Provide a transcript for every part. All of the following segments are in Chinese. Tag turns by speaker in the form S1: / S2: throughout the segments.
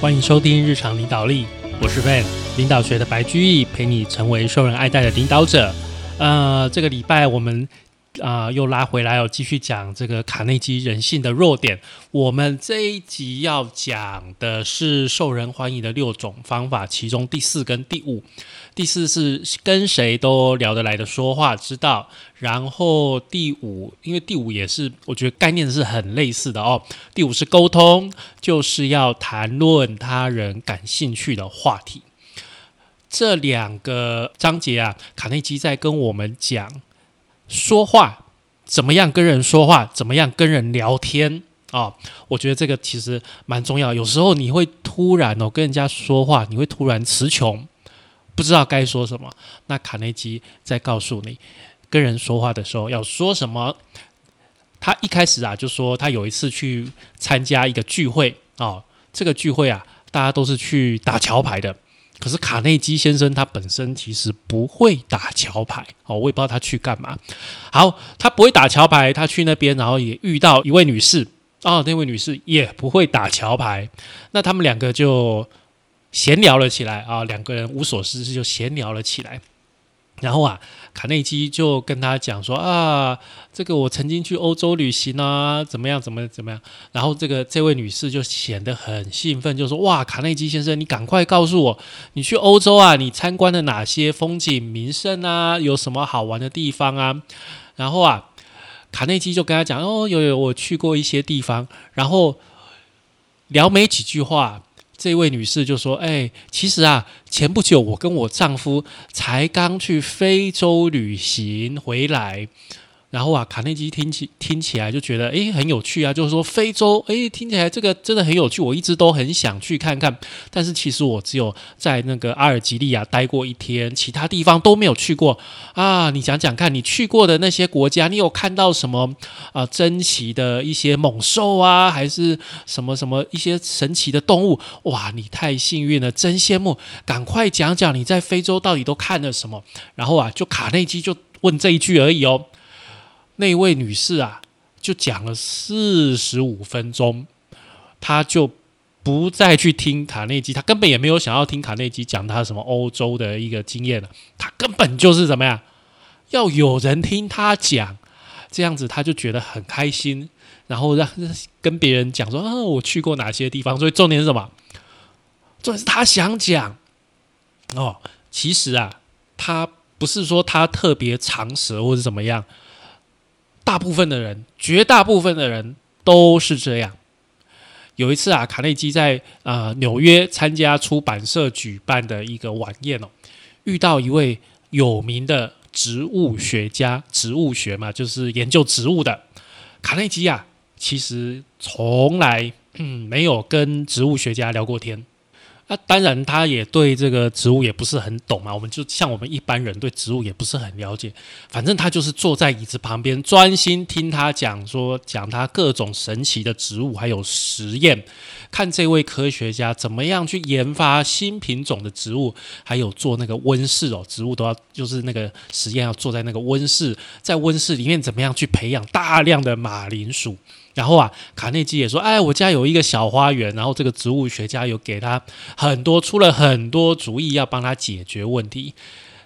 S1: 欢迎收听日常领导力，我是 Van，领导学的白居易，陪你成为受人爱戴的领导者。呃，这个礼拜我们啊又拉回来哦，继续讲这个卡内基人性的弱点。我们这一集要讲的是受人欢迎的六种方法，其中第四跟第五。第四是跟谁都聊得来的说话之道，然后第五，因为第五也是我觉得概念是很类似的哦。第五是沟通，就是要谈论他人感兴趣的话题。这两个章节啊，卡内基在跟我们讲说话怎么样跟人说话，怎么样跟人聊天啊。我觉得这个其实蛮重要。有时候你会突然哦跟人家说话，你会突然词穷。不知道该说什么，那卡内基在告诉你，跟人说话的时候要说什么。他一开始啊就说，他有一次去参加一个聚会哦，这个聚会啊，大家都是去打桥牌的。可是卡内基先生他本身其实不会打桥牌哦，我也不知道他去干嘛。好，他不会打桥牌，他去那边，然后也遇到一位女士哦，那位女士也不会打桥牌，那他们两个就。闲聊了起来啊，两个人无所事事就闲聊了起来。然后啊，卡内基就跟他讲说啊，这个我曾经去欧洲旅行啊，怎么样，怎么怎么样。然后这个这位女士就显得很兴奋，就说哇，卡内基先生，你赶快告诉我，你去欧洲啊，你参观了哪些风景名胜啊，有什么好玩的地方啊？然后啊，卡内基就跟他讲哦，有有，我去过一些地方。然后聊没几句话。这位女士就说：“哎，其实啊，前不久我跟我丈夫才刚去非洲旅行回来。”然后啊，卡内基听起听起来就觉得诶很有趣啊，就是说非洲诶听起来这个真的很有趣，我一直都很想去看看。但是其实我只有在那个阿尔及利亚待过一天，其他地方都没有去过啊。你讲讲看你去过的那些国家，你有看到什么啊珍奇的一些猛兽啊，还是什么什么一些神奇的动物？哇，你太幸运了，真羡慕！赶快讲讲你在非洲到底都看了什么。然后啊，就卡内基就问这一句而已哦。那位女士啊，就讲了四十五分钟，她就不再去听卡内基，她根本也没有想要听卡内基讲他什么欧洲的一个经验了，她根本就是怎么样，要有人听他讲，这样子他就觉得很开心，然后让跟别人讲说啊，我去过哪些地方，所以重点是什么？重点是他想讲哦，其实啊，他不是说他特别长舌或者怎么样。大部分的人，绝大部分的人都是这样。有一次啊，卡内基在呃纽约参加出版社举办的一个晚宴哦，遇到一位有名的植物学家，植物学嘛，就是研究植物的。卡内基啊，其实从来嗯没有跟植物学家聊过天。那当然，他也对这个植物也不是很懂嘛。我们就像我们一般人对植物也不是很了解。反正他就是坐在椅子旁边，专心听他讲，说讲他各种神奇的植物，还有实验，看这位科学家怎么样去研发新品种的植物，还有做那个温室哦，植物都要就是那个实验要坐在那个温室，在温室里面怎么样去培养大量的马铃薯。然后啊，卡内基也说：“哎，我家有一个小花园。”然后这个植物学家有给他很多出了很多主意，要帮他解决问题。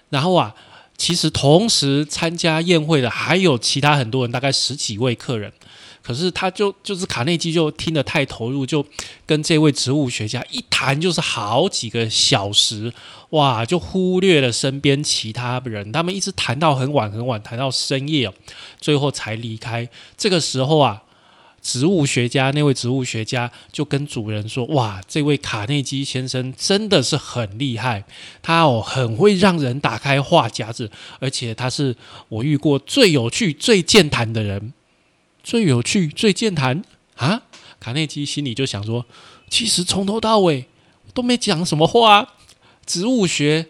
S1: 然后啊，其实同时参加宴会的还有其他很多人，大概十几位客人。可是他就就是卡内基就听得太投入，就跟这位植物学家一谈就是好几个小时，哇，就忽略了身边其他人。他们一直谈到很晚很晚，谈到深夜，最后才离开。这个时候啊。植物学家那位植物学家就跟主人说：“哇，这位卡内基先生真的是很厉害，他哦很会让人打开话匣子，而且他是我遇过最有趣、最健谈的人。最有趣、最健谈啊！”卡内基心里就想说：“其实从头到尾都没讲什么话，植物学。”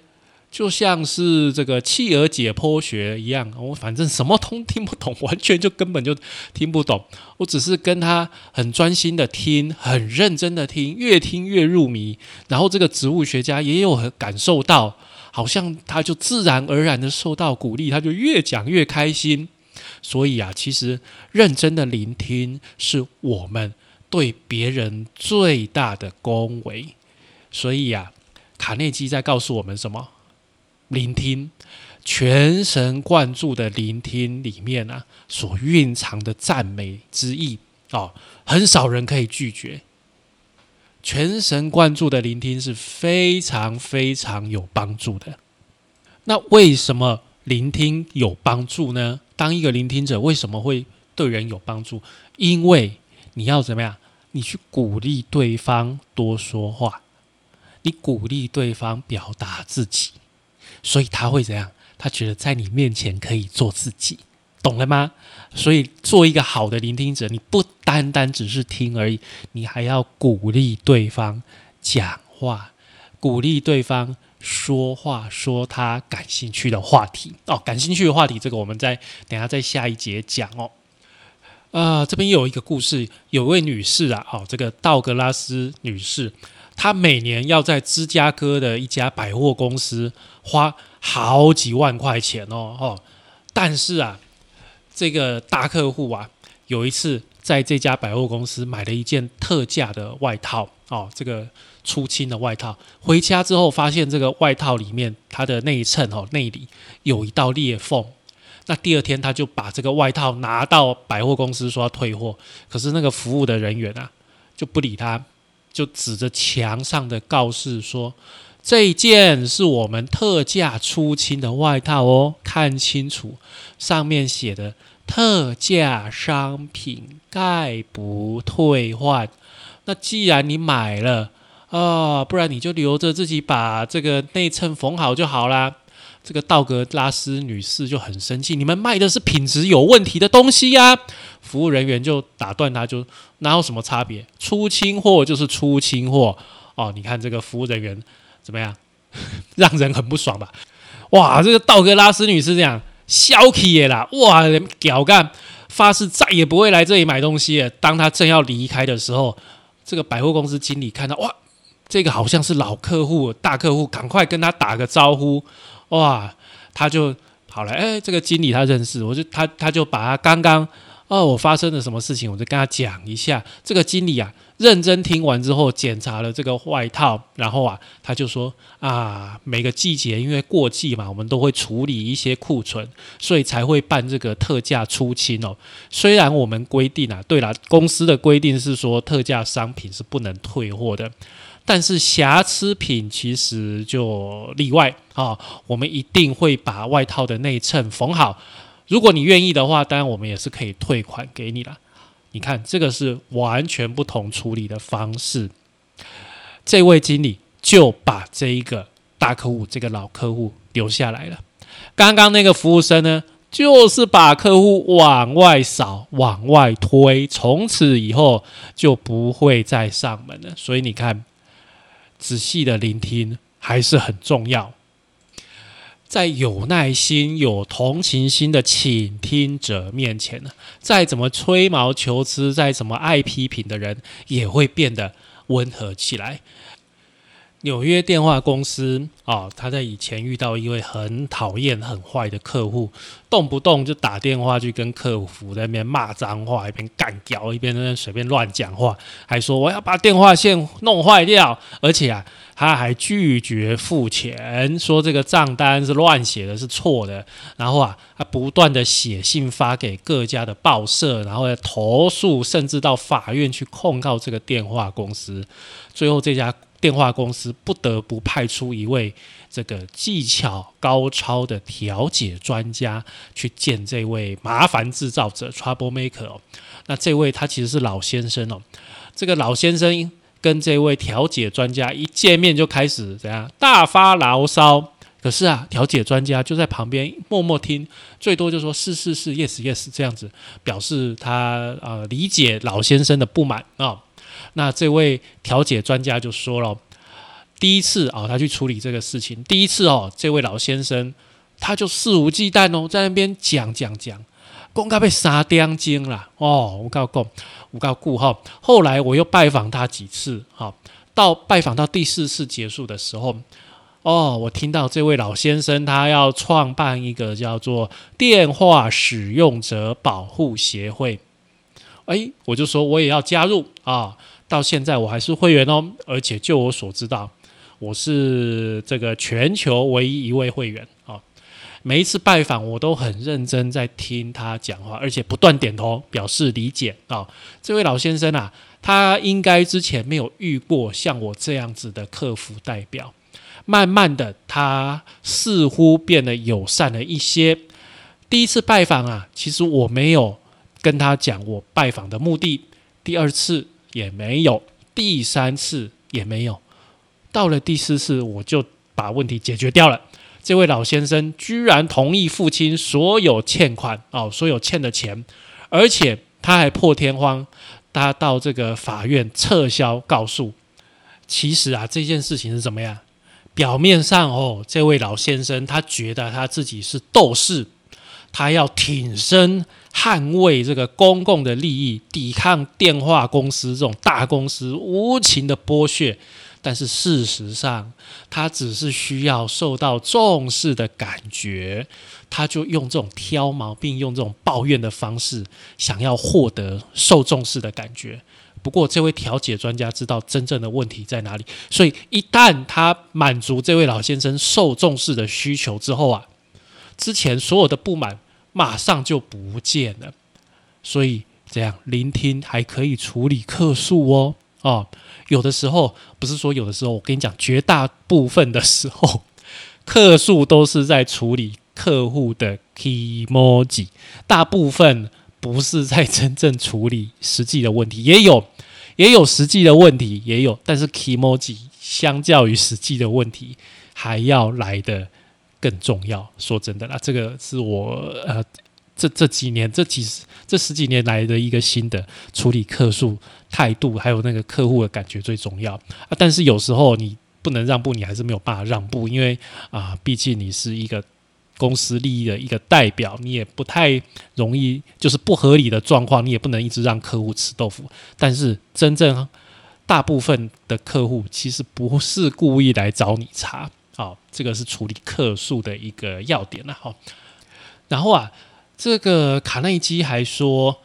S1: 就像是这个企鹅解剖学一样，我反正什么都听不懂，完全就根本就听不懂。我只是跟他很专心的听，很认真的听，越听越入迷。然后这个植物学家也有很感受到，好像他就自然而然的受到鼓励，他就越讲越开心。所以啊，其实认真的聆听是我们。对别人最大的恭维。所以呀，卡内基在告诉我们什么？聆听，全神贯注的聆听里面啊，所蕴藏的赞美之意哦，很少人可以拒绝。全神贯注的聆听是非常非常有帮助的。那为什么聆听有帮助呢？当一个聆听者，为什么会对人有帮助？因为你要怎么样？你去鼓励对方多说话，你鼓励对方表达自己，所以他会怎样？他觉得在你面前可以做自己。懂了吗？所以做一个好的聆听者，你不单单只是听而已，你还要鼓励对方讲话，鼓励对方说话，说他感兴趣的话题哦。感兴趣的话题，这个我们在等下在下一节讲哦。啊，这边有一个故事，有位女士啊，哦，这个道格拉斯女士，他每年要在芝加哥的一家百货公司花好几万块钱哦，哦，但是啊。这个大客户啊，有一次在这家百货公司买了一件特价的外套哦，这个出清的外套，回家之后发现这个外套里面它的内衬哦内里有一道裂缝，那第二天他就把这个外套拿到百货公司说要退货，可是那个服务的人员啊就不理他，就指着墙上的告示说。这件是我们特价出清的外套哦，看清楚，上面写的特价商品，概不退换。那既然你买了啊，不然你就留着自己把这个内衬缝好就好啦。这个道格拉斯女士就很生气，你们卖的是品质有问题的东西呀！服务人员就打断她，就哪有什么差别？出清货就是出清货哦。你看这个服务人员。怎么样，让人很不爽吧？哇，这个道格拉斯女士这样消气啦！哇，屌干，发誓再也不会来这里买东西了。当他正要离开的时候，这个百货公司经理看到，哇，这个好像是老客户、大客户，赶快跟他打个招呼。哇，他就好了。哎，这个经理他认识，我就他他就把他刚刚哦，我发生了什么事情，我就跟他讲一下。这个经理啊。认真听完之后，检查了这个外套，然后啊，他就说啊，每个季节因为过季嘛，我们都会处理一些库存，所以才会办这个特价出清哦。虽然我们规定啊，对了，公司的规定是说特价商品是不能退货的，但是瑕疵品其实就例外啊。我们一定会把外套的内衬缝好，如果你愿意的话，当然我们也是可以退款给你了。你看，这个是完全不同处理的方式。这位经理就把这一个大客户、这个老客户留下来了。刚刚那个服务生呢，就是把客户往外扫、往外推，从此以后就不会再上门了。所以你看，仔细的聆听还是很重要。在有耐心、有同情心的倾听者面前呢，再怎么吹毛求疵、再怎么爱批评的人，也会变得温和起来。纽约电话公司啊，他在以前遇到一位很讨厌、很坏的客户，动不动就打电话去跟客服在那边骂脏话，一边干屌，一边在那随便乱讲话，还说我要把电话线弄坏掉，而且啊，他还拒绝付钱，说这个账单是乱写的，是错的。然后啊，他不断的写信发给各家的报社，然后投诉，甚至到法院去控告这个电话公司。最后这家。电话公司不得不派出一位这个技巧高超的调解专家去见这位麻烦制造者 （Trouble Maker） 哦。那这位他其实是老先生哦。这个老先生跟这位调解专家一见面就开始怎样大发牢骚。可是啊，调解专家就在旁边默默听，最多就说是是是，yes yes 这样子表示他呃理解老先生的不满啊。那这位调解专家就说了，第一次啊，他去处理这个事情，第一次哦，这位老先生他就肆无忌惮哦，在那边讲讲讲，公告被杀掉精了哦，我告诉我告顾哈。后来我又拜访他几次，哈，到拜访到第四次结束的时候，哦，我听到这位老先生他要创办一个叫做电话使用者保护协会。哎，我就说我也要加入啊。到现在我还是会员哦，而且就我所知道，我是这个全球唯一一位会员啊。每一次拜访，我都很认真在听他讲话，而且不断点头表示理解啊。这位老先生啊，他应该之前没有遇过像我这样子的客服代表。慢慢的，他似乎变得友善了一些。第一次拜访啊，其实我没有跟他讲我拜访的目的，第二次。也没有，第三次也没有，到了第四次，我就把问题解决掉了。这位老先生居然同意付清所有欠款哦，所有欠的钱，而且他还破天荒，他到这个法院撤销告诉。其实啊，这件事情是怎么样？表面上哦，这位老先生他觉得他自己是斗士。他要挺身捍卫这个公共的利益，抵抗电话公司这种大公司无情的剥削。但是事实上，他只是需要受到重视的感觉，他就用这种挑毛病、用这种抱怨的方式，想要获得受重视的感觉。不过，这位调解专家知道真正的问题在哪里，所以一旦他满足这位老先生受重视的需求之后啊，之前所有的不满。马上就不见了，所以这样聆听还可以处理客诉哦。哦，有的时候不是说有的时候，我跟你讲，绝大部分的时候，客诉都是在处理客户的 emoji，大部分不是在真正处理实际的问题，也有也有实际的问题，也有，但是 emoji 相较于实际的问题还要来的。更重要，说真的啦，这个是我呃这这几年这几十这十几年来的一个新的处理客诉态度，还有那个客户的感觉最重要啊。但是有时候你不能让步，你还是没有办法让步，因为啊，毕竟你是一个公司利益的一个代表，你也不太容易就是不合理的状况，你也不能一直让客户吃豆腐。但是真正大部分的客户其实不是故意来找你查。好，这个是处理客诉的一个要点了哈。然后啊，这个卡内基还说，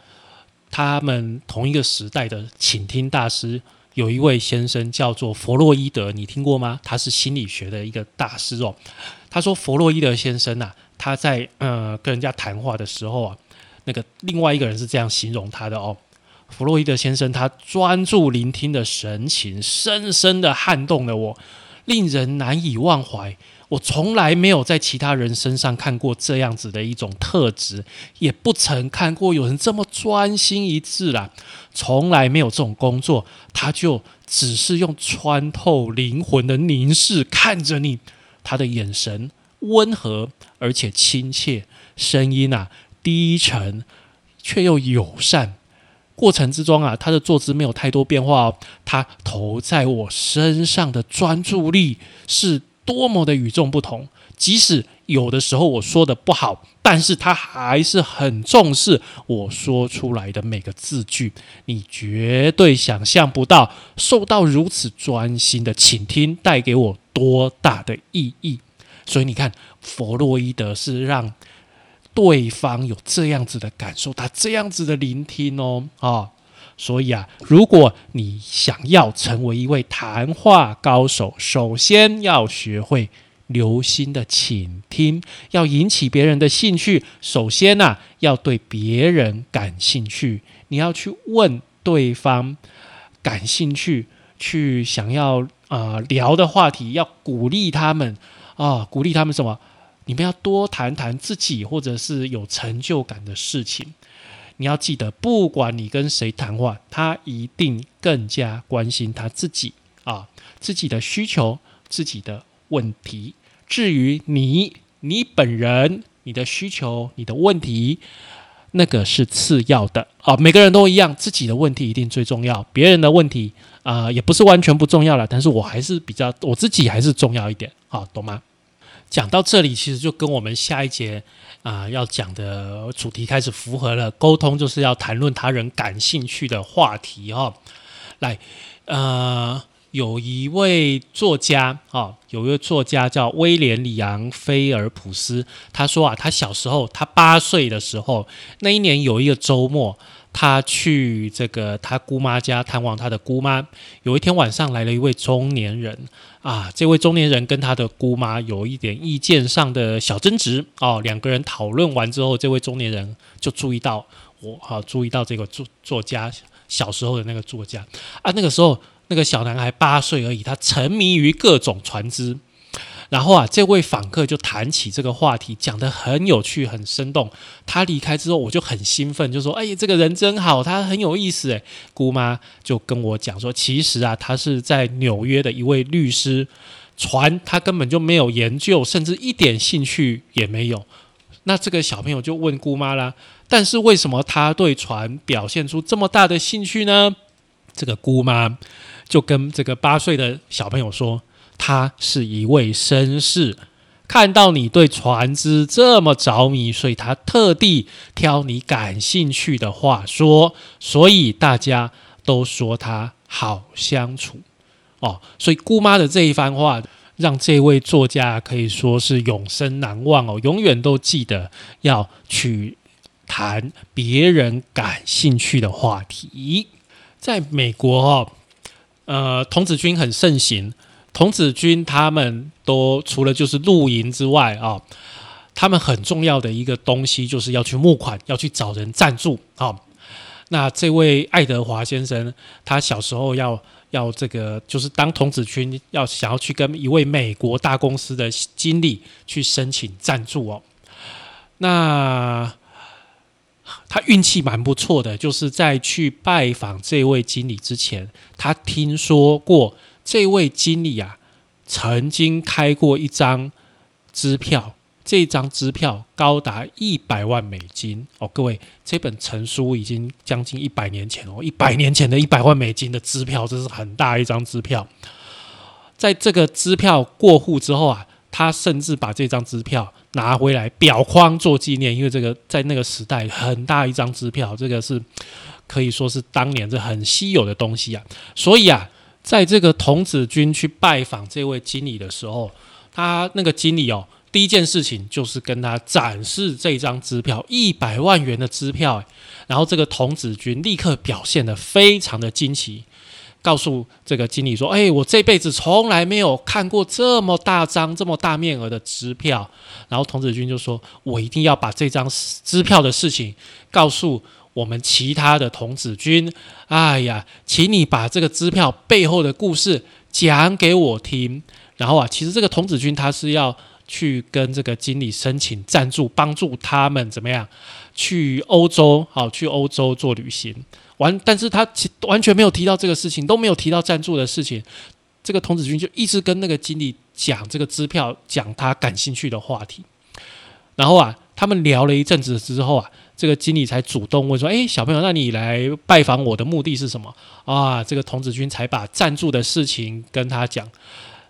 S1: 他们同一个时代的倾听大师有一位先生叫做弗洛伊德，你听过吗？他是心理学的一个大师哦。他说，弗洛伊德先生呐，他在呃跟人家谈话的时候啊，那个另外一个人是这样形容他的哦。弗洛伊德先生他专注聆听的神情，深深的撼动了我。令人难以忘怀。我从来没有在其他人身上看过这样子的一种特质，也不曾看过有人这么专心一致啦。从来没有这种工作，他就只是用穿透灵魂的凝视看着你，他的眼神温和而且亲切，声音啊低沉却又友善。过程之中啊，他的坐姿没有太多变化哦。他投在我身上的专注力是多么的与众不同。即使有的时候我说的不好，但是他还是很重视我说出来的每个字句。你绝对想象不到，受到如此专心的倾听带给我多大的意义。所以你看，弗洛伊德是让。对方有这样子的感受，他这样子的聆听哦，啊，所以啊，如果你想要成为一位谈话高手，首先要学会留心的倾听，要引起别人的兴趣。首先呢，要对别人感兴趣，你要去问对方感兴趣、去想要啊聊的话题，要鼓励他们啊，鼓励他们什么？你们要多谈谈自己或者是有成就感的事情。你要记得，不管你跟谁谈话，他一定更加关心他自己啊，自己的需求、自己的问题。至于你，你本人、你的需求、你的问题，那个是次要的啊。每个人都一样，自己的问题一定最重要，别人的问题啊，也不是完全不重要了。但是我还是比较，我自己还是重要一点啊，懂吗？讲到这里，其实就跟我们下一节啊要讲的主题开始符合了。沟通就是要谈论他人感兴趣的话题哦。来，呃，有一位作家啊，有一位作家叫威廉·里昂·菲尔普斯，他说啊，他小时候，他八岁的时候，那一年有一个周末，他去这个他姑妈家探望他的姑妈。有一天晚上来了一位中年人啊，这位中年人跟他的姑妈有一点意见上的小争执哦。两个人讨论完之后，这位中年人就注意到我哈，注意到这个作作家小时候的那个作家啊，那个时候那个小男孩八岁而已，他沉迷于各种船只。然后啊，这位访客就谈起这个话题，讲得很有趣、很生动。他离开之后，我就很兴奋，就说：“哎，这个人真好，他很有意思。”哎，姑妈就跟我讲说：“其实啊，他是在纽约的一位律师，船他根本就没有研究，甚至一点兴趣也没有。”那这个小朋友就问姑妈啦：“但是为什么他对船表现出这么大的兴趣呢？”这个姑妈就跟这个八岁的小朋友说。他是一位绅士，看到你对船只这么着迷，所以他特地挑你感兴趣的话说，所以大家都说他好相处哦。所以姑妈的这一番话，让这位作家可以说是永生难忘哦，永远都记得要去谈别人感兴趣的话题。在美国哦，呃，童子军很盛行。童子军他们都除了就是露营之外啊，他们很重要的一个东西就是要去募款，要去找人赞助啊。那这位爱德华先生，他小时候要要这个就是当童子军，要想要去跟一位美国大公司的经理去申请赞助哦。那他运气蛮不错的，就是在去拜访这位经理之前，他听说过。这位经理啊，曾经开过一张支票，这张支票高达一百万美金哦。各位，这本成书已经将近一百年前哦，一百年前的一百万美金的支票，这是很大一张支票。在这个支票过户之后啊，他甚至把这张支票拿回来裱框做纪念，因为这个在那个时代很大一张支票，这个是可以说是当年这很稀有的东西啊。所以啊。在这个童子军去拜访这位经理的时候，他那个经理哦，第一件事情就是跟他展示这张支票，一百万元的支票。然后这个童子军立刻表现的非常的惊奇，告诉这个经理说：“哎，我这辈子从来没有看过这么大张、这么大面额的支票。”然后童子军就说：“我一定要把这张支票的事情告诉。”我们其他的童子军，哎呀，请你把这个支票背后的故事讲给我听。然后啊，其实这个童子军他是要去跟这个经理申请赞助，帮助他们怎么样去欧洲，好去欧洲做旅行。完，但是他其完全没有提到这个事情，都没有提到赞助的事情。这个童子军就一直跟那个经理讲这个支票，讲他感兴趣的话题。然后啊，他们聊了一阵子之后啊。这个经理才主动问说：“哎，小朋友，那你来拜访我的目的是什么啊？”这个童子军才把赞助的事情跟他讲，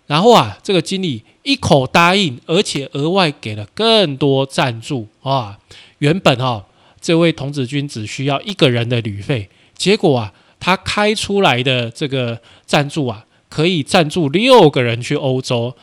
S1: 然后啊，这个经理一口答应，而且额外给了更多赞助啊。原本哈，这位童子军只需要一个人的旅费，结果啊，他开出来的这个赞助啊，可以赞助六个人去欧洲。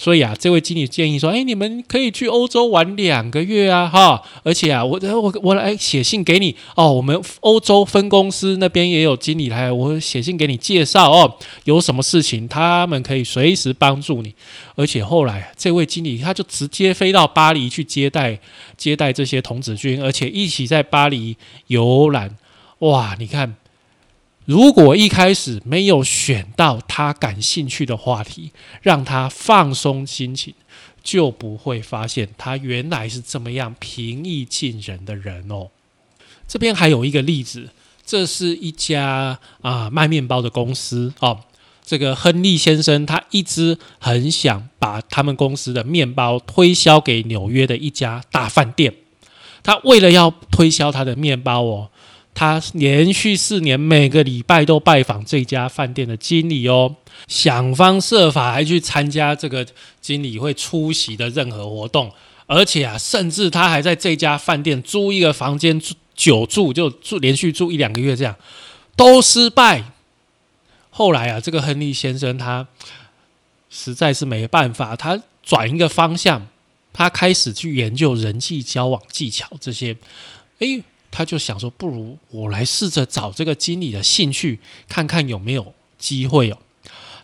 S1: 所以啊，这位经理建议说：“哎，你们可以去欧洲玩两个月啊，哈！而且啊，我我我来写信给你哦。我们欧洲分公司那边也有经理来，我写信给你介绍哦。有什么事情，他们可以随时帮助你。而且后来，这位经理他就直接飞到巴黎去接待接待这些童子军，而且一起在巴黎游览。哇，你看。”如果一开始没有选到他感兴趣的话题，让他放松心情，就不会发现他原来是这么样平易近人的人哦。这边还有一个例子，这是一家啊卖面包的公司哦。这个亨利先生他一直很想把他们公司的面包推销给纽约的一家大饭店。他为了要推销他的面包哦。他连续四年每个礼拜都拜访这家饭店的经理哦，想方设法还去参加这个经理会出席的任何活动，而且啊，甚至他还在这家饭店租一个房间住久住，就住连续住一两个月，这样都失败。后来啊，这个亨利先生他实在是没办法，他转一个方向，他开始去研究人际交往技巧这些，诶。他就想说，不如我来试着找这个经理的兴趣，看看有没有机会哦。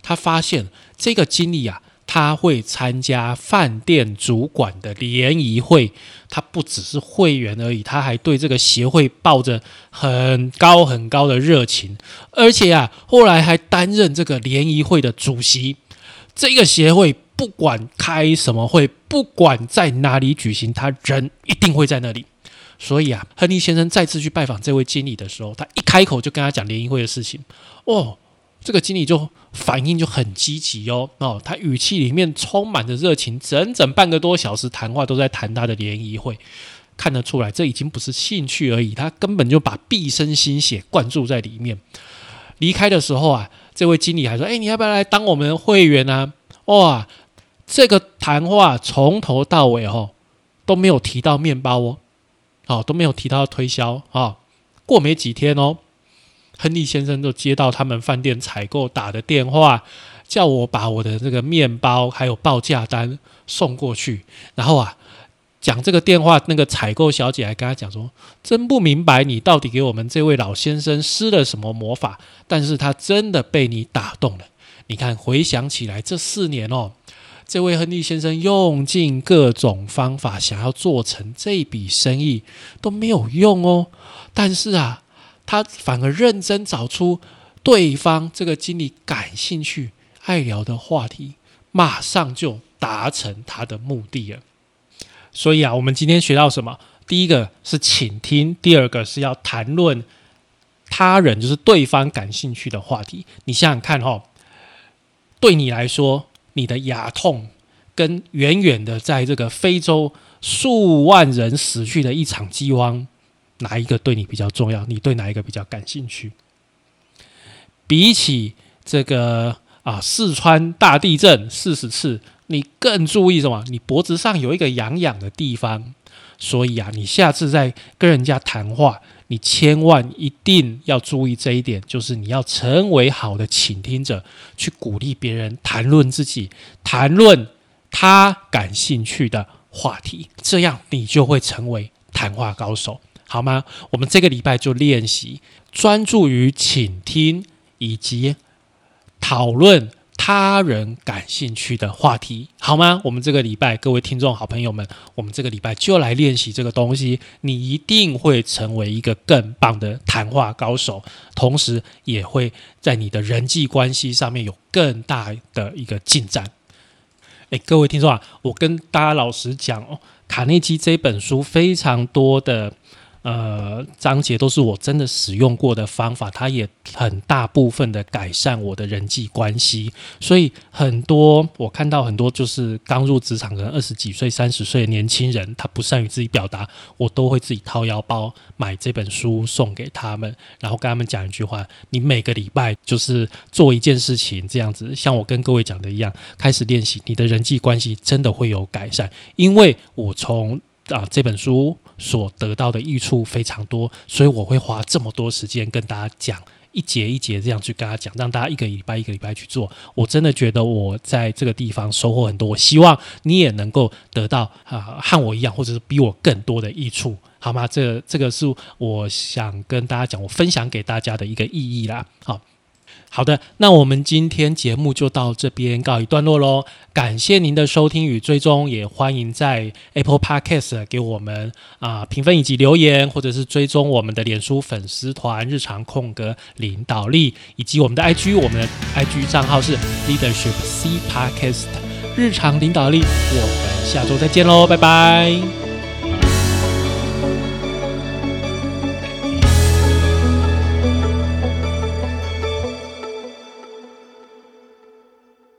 S1: 他发现这个经理啊，他会参加饭店主管的联谊会，他不只是会员而已，他还对这个协会抱着很高很高的热情，而且啊，后来还担任这个联谊会的主席。这个协会不管开什么会，不管在哪里举行，他人一定会在那里。所以啊，亨利先生再次去拜访这位经理的时候，他一开口就跟他讲联谊会的事情。哦，这个经理就反应就很积极哦，哦，他语气里面充满着热情，整整半个多小时谈话都在谈他的联谊会，看得出来这已经不是兴趣而已，他根本就把毕生心血灌注在里面。离开的时候啊，这位经理还说：“哎，你要不要来当我们的会员啊？”哇，这个谈话从头到尾哦都没有提到面包哦。哦，都没有提到推销啊。过没几天哦，亨利先生就接到他们饭店采购打的电话，叫我把我的这个面包还有报价单送过去。然后啊，讲这个电话，那个采购小姐还跟他讲说：“真不明白你到底给我们这位老先生施了什么魔法，但是他真的被你打动了。你看，回想起来这四年哦。”这位亨利先生用尽各种方法想要做成这笔生意都没有用哦，但是啊，他反而认真找出对方这个经理感兴趣、爱聊的话题，马上就达成他的目的了。所以啊，我们今天学到什么？第一个是倾听，第二个是要谈论他人，就是对方感兴趣的话题。你想想看哈，对你来说。你的牙痛，跟远远的在这个非洲数万人死去的一场饥荒，哪一个对你比较重要？你对哪一个比较感兴趣？比起这个啊，四川大地震四十次，你更注意什么？你脖子上有一个痒痒的地方，所以啊，你下次在跟人家谈话。你千万一定要注意这一点，就是你要成为好的倾听者，去鼓励别人谈论自己，谈论他感兴趣的话题，这样你就会成为谈话高手，好吗？我们这个礼拜就练习专注于倾听以及讨论。他人感兴趣的话题，好吗？我们这个礼拜，各位听众好朋友们，我们这个礼拜就来练习这个东西，你一定会成为一个更棒的谈话高手，同时也会在你的人际关系上面有更大的一个进展。诶，各位听众啊，我跟大家老实讲哦，卡内基这本书非常多的。呃，章节都是我真的使用过的方法，它也很大部分的改善我的人际关系。所以很多我看到很多就是刚入职场的二十几岁、三十岁的年轻人，他不善于自己表达，我都会自己掏腰包买这本书送给他们，然后跟他们讲一句话：你每个礼拜就是做一件事情，这样子，像我跟各位讲的一样，开始练习，你的人际关系真的会有改善。因为我从啊这本书。所得到的益处非常多，所以我会花这么多时间跟大家讲一节一节这样去跟大家讲，让大家一个礼拜一个礼拜去做。我真的觉得我在这个地方收获很多，我希望你也能够得到啊和我一样，或者是比我更多的益处，好吗？这这个是我想跟大家讲，我分享给大家的一个意义啦。好。好的，那我们今天节目就到这边告一段落喽。感谢您的收听与追踪，也欢迎在 Apple Podcast 给我们啊评分以及留言，或者是追踪我们的脸书粉丝团“日常空格领导力”以及我们的 IG，我们的 IG 账号是 Leadership C Podcast 日常领导力。我们下周再见喽，拜拜。